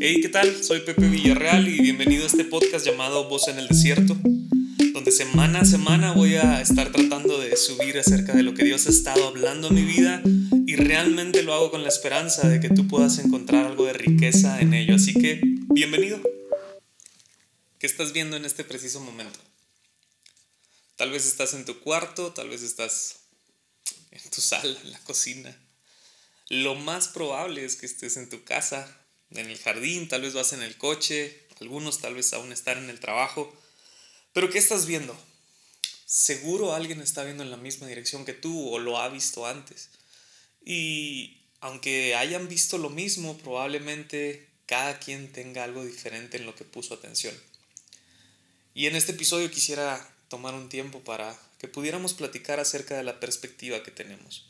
Hey, ¿qué tal? Soy Pepe Villarreal y bienvenido a este podcast llamado Voz en el Desierto, donde semana a semana voy a estar tratando de subir acerca de lo que Dios ha estado hablando en mi vida y realmente lo hago con la esperanza de que tú puedas encontrar algo de riqueza en ello. Así que, bienvenido. ¿Qué estás viendo en este preciso momento? Tal vez estás en tu cuarto, tal vez estás en tu sala, en la cocina. Lo más probable es que estés en tu casa, en el jardín, tal vez vas en el coche, algunos tal vez aún están en el trabajo. Pero ¿qué estás viendo? Seguro alguien está viendo en la misma dirección que tú o lo ha visto antes. Y aunque hayan visto lo mismo, probablemente cada quien tenga algo diferente en lo que puso atención. Y en este episodio quisiera tomar un tiempo para que pudiéramos platicar acerca de la perspectiva que tenemos.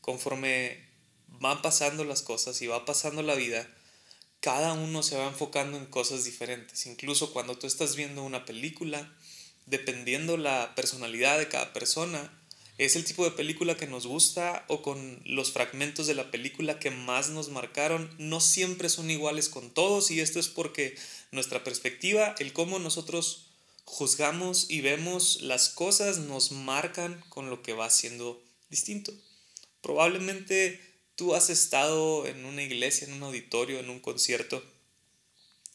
Conforme van pasando las cosas y va pasando la vida, cada uno se va enfocando en cosas diferentes. Incluso cuando tú estás viendo una película, dependiendo la personalidad de cada persona, es el tipo de película que nos gusta o con los fragmentos de la película que más nos marcaron, no siempre son iguales con todos y esto es porque nuestra perspectiva, el cómo nosotros juzgamos y vemos las cosas nos marcan con lo que va siendo distinto. Probablemente tú has estado en una iglesia, en un auditorio, en un concierto,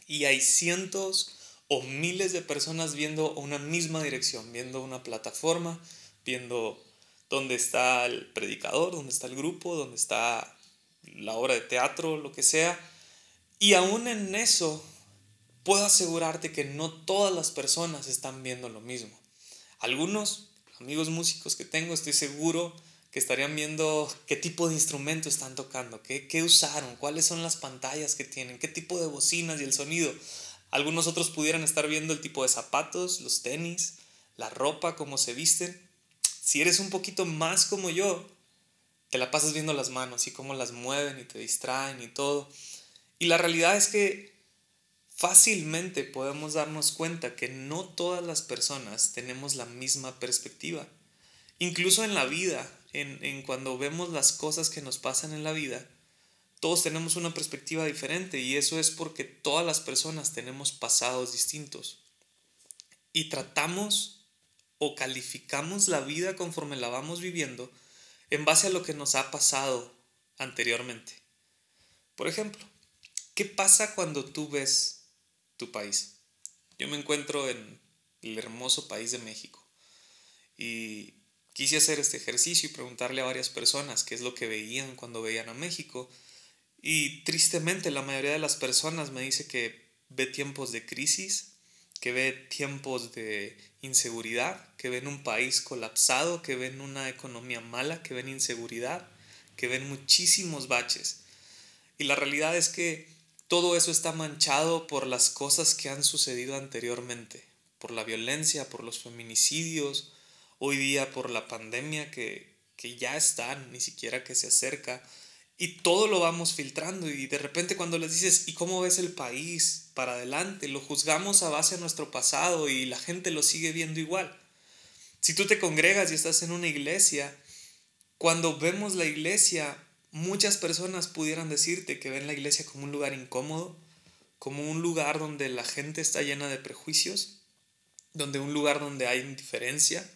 y hay cientos o miles de personas viendo una misma dirección, viendo una plataforma, viendo dónde está el predicador, dónde está el grupo, dónde está la obra de teatro, lo que sea. Y aún en eso, puedo asegurarte que no todas las personas están viendo lo mismo. Algunos amigos músicos que tengo, estoy seguro que estarían viendo qué tipo de instrumento están tocando, qué, qué usaron, cuáles son las pantallas que tienen, qué tipo de bocinas y el sonido. Algunos otros pudieran estar viendo el tipo de zapatos, los tenis, la ropa, cómo se visten. Si eres un poquito más como yo, te la pasas viendo las manos y cómo las mueven y te distraen y todo. Y la realidad es que fácilmente podemos darnos cuenta que no todas las personas tenemos la misma perspectiva. Incluso en la vida, en, cuando vemos las cosas que nos pasan en la vida, todos tenemos una perspectiva diferente y eso es porque todas las personas tenemos pasados distintos. Y tratamos o calificamos la vida conforme la vamos viviendo en base a lo que nos ha pasado anteriormente. Por ejemplo, ¿qué pasa cuando tú ves tu país? Yo me encuentro en el hermoso país de México y Quise hacer este ejercicio y preguntarle a varias personas qué es lo que veían cuando veían a México. Y tristemente la mayoría de las personas me dice que ve tiempos de crisis, que ve tiempos de inseguridad, que ven un país colapsado, que ven una economía mala, que ven inseguridad, que ven muchísimos baches. Y la realidad es que todo eso está manchado por las cosas que han sucedido anteriormente, por la violencia, por los feminicidios, hoy día por la pandemia que, ya está, ni siquiera que se acerca, y todo lo vamos filtrando y de repente cuando les dices, ¿y cómo ves el país para adelante? Lo juzgamos a base de nuestro pasado y la gente lo sigue viendo igual. Si tú te congregas y estás en una iglesia, cuando vemos la iglesia, muchas personas pudieran decirte que ven la iglesia como un lugar incómodo, como un lugar donde la gente está llena de prejuicios, donde un lugar donde hay indiferencia,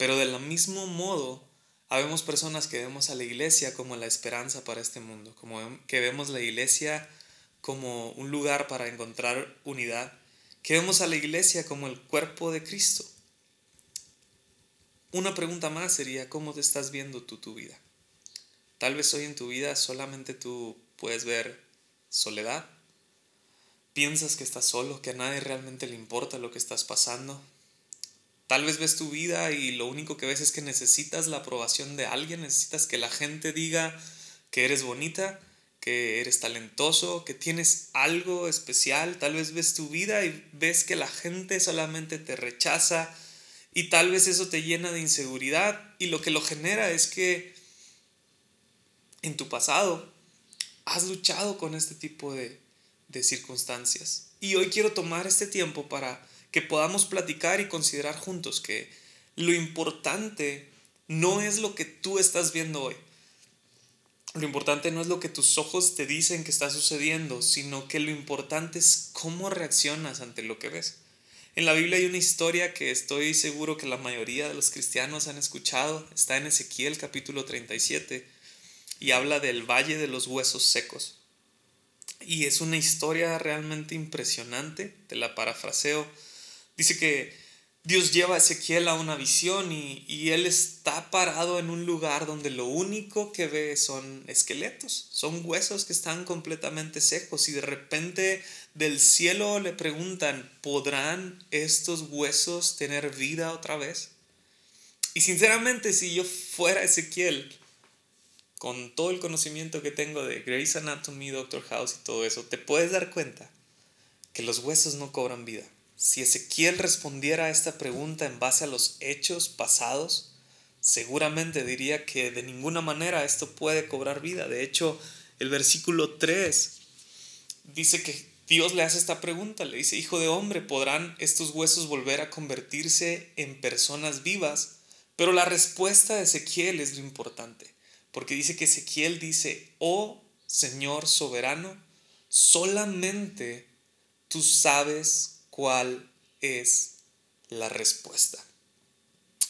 pero de lo mismo modo, habemos personas que vemos a la iglesia como la esperanza para este mundo, como que vemos la iglesia como un lugar para encontrar unidad, que vemos a la iglesia como el cuerpo de Cristo. Una pregunta más sería, ¿cómo te estás viendo tú tu vida? Tal vez hoy en tu vida solamente tú puedes ver soledad. Piensas que estás solo, que a nadie realmente le importa lo que estás pasando, Tal vez ves tu vida y lo único que ves es que necesitas la aprobación de alguien, necesitas que la gente diga que eres bonita, que eres talentoso, que tienes algo especial. Tal vez ves tu vida y ves que la gente solamente te rechaza y tal vez eso te llena de inseguridad y lo que lo genera es que en tu pasado has luchado con este tipo de, de circunstancias. Y hoy quiero tomar este tiempo para que podamos platicar y considerar juntos que lo importante no es lo que tú estás viendo hoy. lo importante no es lo que tus ojos te dicen que está sucediendo, sino que lo importante es cómo reaccionas ante lo que ves. En la Biblia hay una historia que estoy seguro que la mayoría de los cristianos han escuchado. Está en Ezequiel capítulo 37 y habla del Valle de los Huesos Secos. Y es una historia realmente impresionante, te la parafraseo. Dice que Dios lleva a Ezequiel a una visión y, él está parado en un lugar donde lo único que ve son esqueletos, son huesos que están completamente secos y de repente del cielo le preguntan, ¿podrán estos huesos tener vida otra vez? Y sinceramente si yo fuera Ezequiel, con todo el conocimiento que tengo de Grey's Anatomy, Doctor House y todo eso, te puedes dar cuenta que los huesos no cobran vida. Si Ezequiel respondiera a esta pregunta en base a los hechos pasados, seguramente diría que de ninguna manera esto puede cobrar vida. De hecho, el versículo 3 dice que Dios le hace esta pregunta, le dice, Hijo de hombre, ¿podrán estos huesos volver a convertirse en personas vivas? Pero la respuesta de Ezequiel es lo importante, porque dice que Ezequiel dice, oh Señor soberano, solamente tú sabes cuál es la respuesta.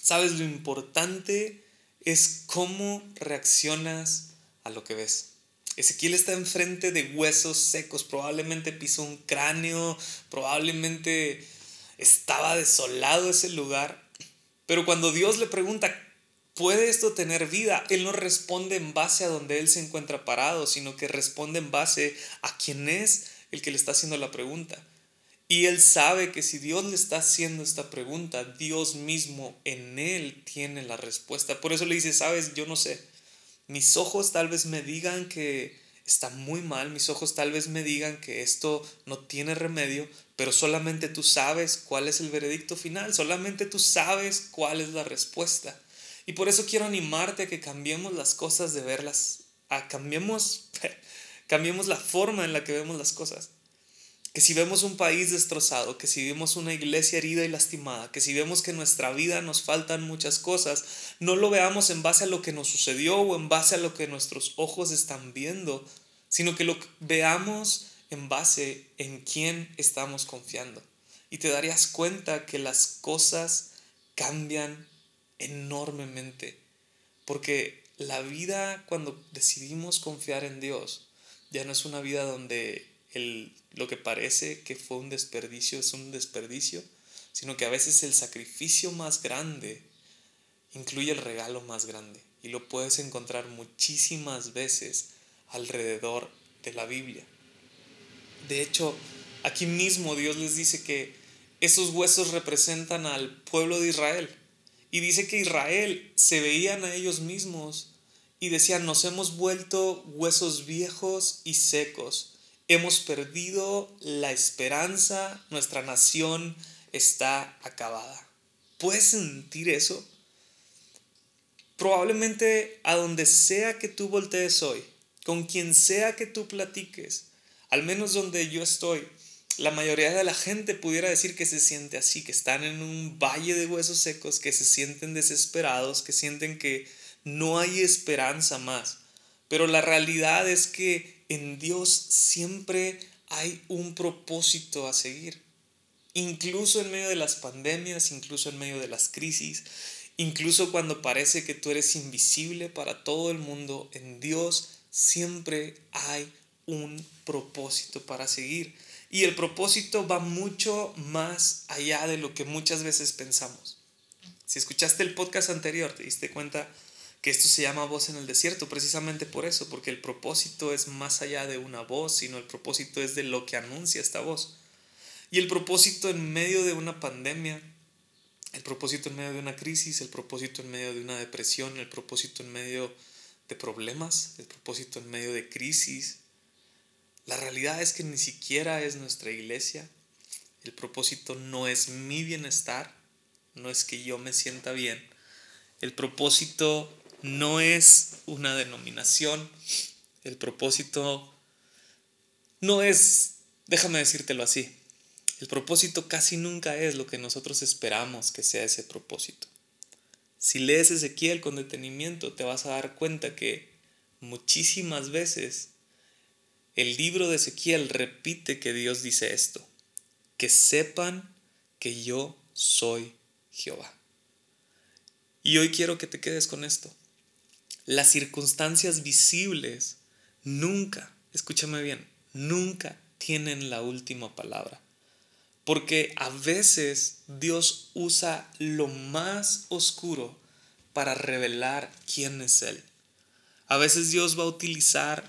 Sabes, lo importante es cómo reaccionas a lo que ves. Ezequiel está enfrente de huesos secos, probablemente pisó un cráneo, probablemente estaba desolado ese lugar. Pero cuando Dios le pregunta, ¿puede esto tener vida? Él no responde en base a donde él se encuentra parado, sino que responde en base a quién es el que le está haciendo la pregunta. Y él sabe que si Dios le está haciendo esta pregunta, Dios mismo en él tiene la respuesta. Por eso le dice, sabes, yo no sé. Mis ojos tal vez me digan que está muy mal, mis ojos tal vez me digan que esto no tiene remedio, pero solamente tú sabes cuál es el veredicto final, solamente tú sabes cuál es la respuesta. Y por eso quiero animarte a que cambiemos las cosas de verlas, a cambiemos, cambiemos la forma en la que vemos las cosas que si vemos un país destrozado, que si vemos una iglesia herida y lastimada, que si vemos que en nuestra vida nos faltan muchas cosas, no lo veamos en base a lo que nos sucedió o en base a lo que nuestros ojos están viendo, sino que lo veamos en base en quién estamos confiando. Y te darías cuenta que las cosas cambian enormemente, porque la vida cuando decidimos confiar en Dios ya no es una vida donde el, lo que parece que fue un desperdicio es un desperdicio, sino que a veces el sacrificio más grande incluye el regalo más grande y lo puedes encontrar muchísimas veces alrededor de la Biblia. De hecho, aquí mismo Dios les dice que esos huesos representan al pueblo de Israel y dice que Israel se veían a ellos mismos y decían, nos hemos vuelto huesos viejos y secos Hemos perdido la esperanza, nuestra nación está acabada. ¿Puedes sentir eso? Probablemente a donde sea que tú voltees hoy, con quien sea que tú platiques, al menos donde yo estoy, la mayoría de la gente pudiera decir que se siente así, que están en un valle de huesos secos, que se sienten desesperados, que sienten que no hay esperanza más. Pero la realidad es que en Dios siempre hay un propósito a seguir. Incluso en medio de las pandemias, incluso en medio de las crisis, incluso cuando parece que tú eres invisible para todo el mundo, en Dios siempre hay un propósito para seguir. Y el propósito va mucho más allá de lo que muchas veces pensamos. Si escuchaste el podcast anterior, te diste cuenta que esto se llama voz en el desierto, precisamente por eso, porque el propósito es más allá de una voz, sino el propósito es de lo que anuncia esta voz. Y el propósito en medio de una pandemia, el propósito en medio de una crisis, el propósito en medio de una depresión, el propósito en medio de problemas, el propósito en medio de crisis, la realidad es que ni siquiera es nuestra iglesia, el propósito no es mi bienestar, no es que yo me sienta bien, el propósito no es una denominación, el propósito no es, déjame decírtelo así, el propósito casi nunca es lo que nosotros esperamos que sea ese propósito. Si lees Ezequiel con detenimiento, te vas a dar cuenta que muchísimas veces, el libro de Ezequiel repite que Dios dice esto, que sepan que yo soy Jehová. Y hoy quiero que te quedes con esto. Las circunstancias visibles nunca, escúchame bien, nunca tienen la última palabra. Porque a veces Dios usa lo más oscuro para revelar quién es Él. A veces Dios va a utilizar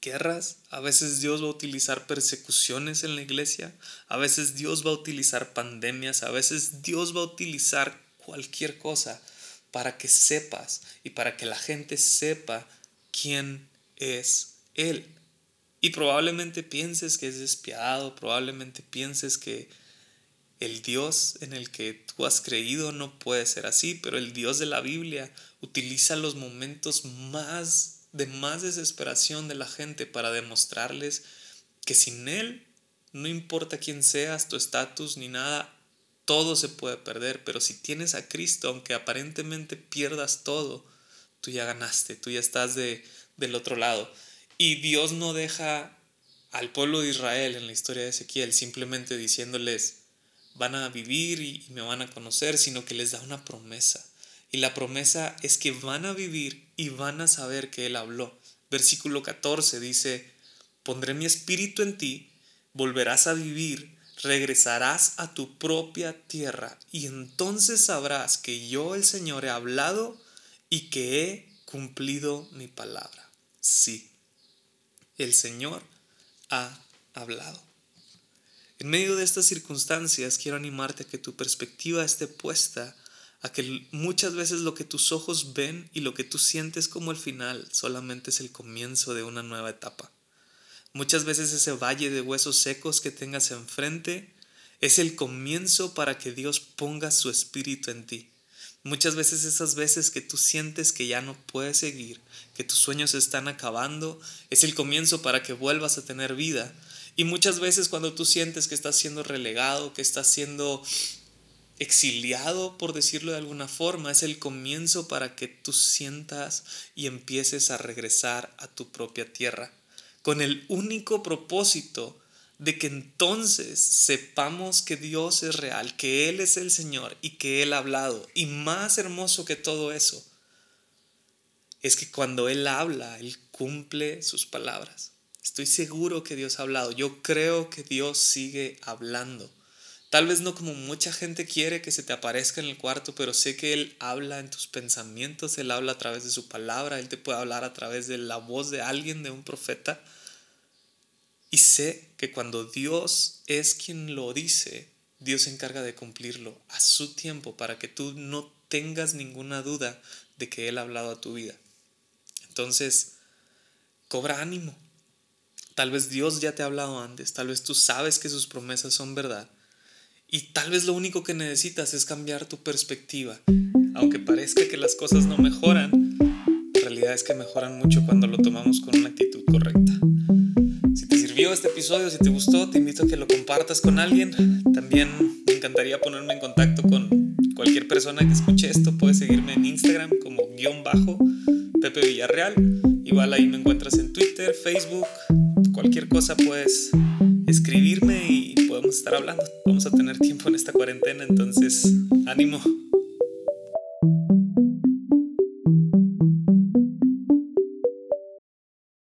guerras, a veces Dios va a utilizar persecuciones en la iglesia, a veces Dios va a utilizar pandemias, a veces Dios va a utilizar cualquier cosa para que sepas y para que la gente sepa quién es Él. Y probablemente pienses que es despiadado, probablemente pienses que el Dios en el que tú has creído no puede ser así, pero el Dios de la Biblia utiliza los momentos más de más desesperación de la gente para demostrarles que sin Él, no importa quién seas, tu estatus ni nada, todo se puede perder, pero si tienes a Cristo, aunque aparentemente pierdas todo, tú ya ganaste, tú ya estás de, del otro lado. Y Dios no deja al pueblo de Israel en la historia de Ezequiel simplemente diciéndoles, van a vivir y, me van a conocer, sino que les da una promesa. Y la promesa es que van a vivir y van a saber que Él habló. Versículo 14 dice, pondré mi espíritu en ti, volverás a vivir, regresarás a tu propia tierra y entonces sabrás que yo el Señor he hablado y que he cumplido mi palabra. Sí, el Señor ha hablado. En medio de estas circunstancias quiero animarte a que tu perspectiva esté puesta a que muchas veces lo que tus ojos ven y lo que tú sientes como el final solamente es el comienzo de una nueva etapa. Muchas veces ese valle de huesos secos que tengas enfrente es el comienzo para que Dios ponga su espíritu en ti. Muchas veces esas veces que tú sientes que ya no puedes seguir, que tus sueños están acabando, es el comienzo para que vuelvas a tener vida. Y muchas veces cuando tú sientes que estás siendo relegado, que estás siendo exiliado, por decirlo de alguna forma, es el comienzo para que tú sientas y empieces a regresar a tu propia tierra, con el único propósito de que entonces sepamos que Dios es real, que Él es el Señor y que Él ha hablado. Y más hermoso que todo eso es que cuando Él habla, Él cumple sus palabras. Estoy seguro que Dios ha hablado. Yo creo que Dios sigue hablando. Tal vez no como mucha gente quiere que se te aparezca en el cuarto, pero sé que Él habla en tus pensamientos, Él habla a través de su palabra, Él te puede hablar a través de la voz de alguien, de un profeta. Y sé que cuando Dios es quien lo dice, Dios se encarga de cumplirlo a su tiempo para que tú no tengas ninguna duda de que Él ha hablado a tu vida. Entonces, cobra ánimo. Tal vez Dios ya te ha hablado antes, tal vez tú sabes que sus promesas son verdad. Y tal vez lo único que necesitas es cambiar tu perspectiva. Aunque parezca que las cosas no mejoran, la realidad es que mejoran mucho cuando lo tomamos con una actitud correcta este episodio, si te gustó, te invito a que lo compartas con alguien. También me encantaría ponerme en contacto con cualquier persona que escuche esto. Puedes seguirme en Instagram como guion bajo Pepe Villarreal. Igual ahí me encuentras en Twitter, Facebook. Cualquier cosa puedes escribirme y estar hablando. Vamos a tener tiempo en esta cuarentena, entonces ánimo.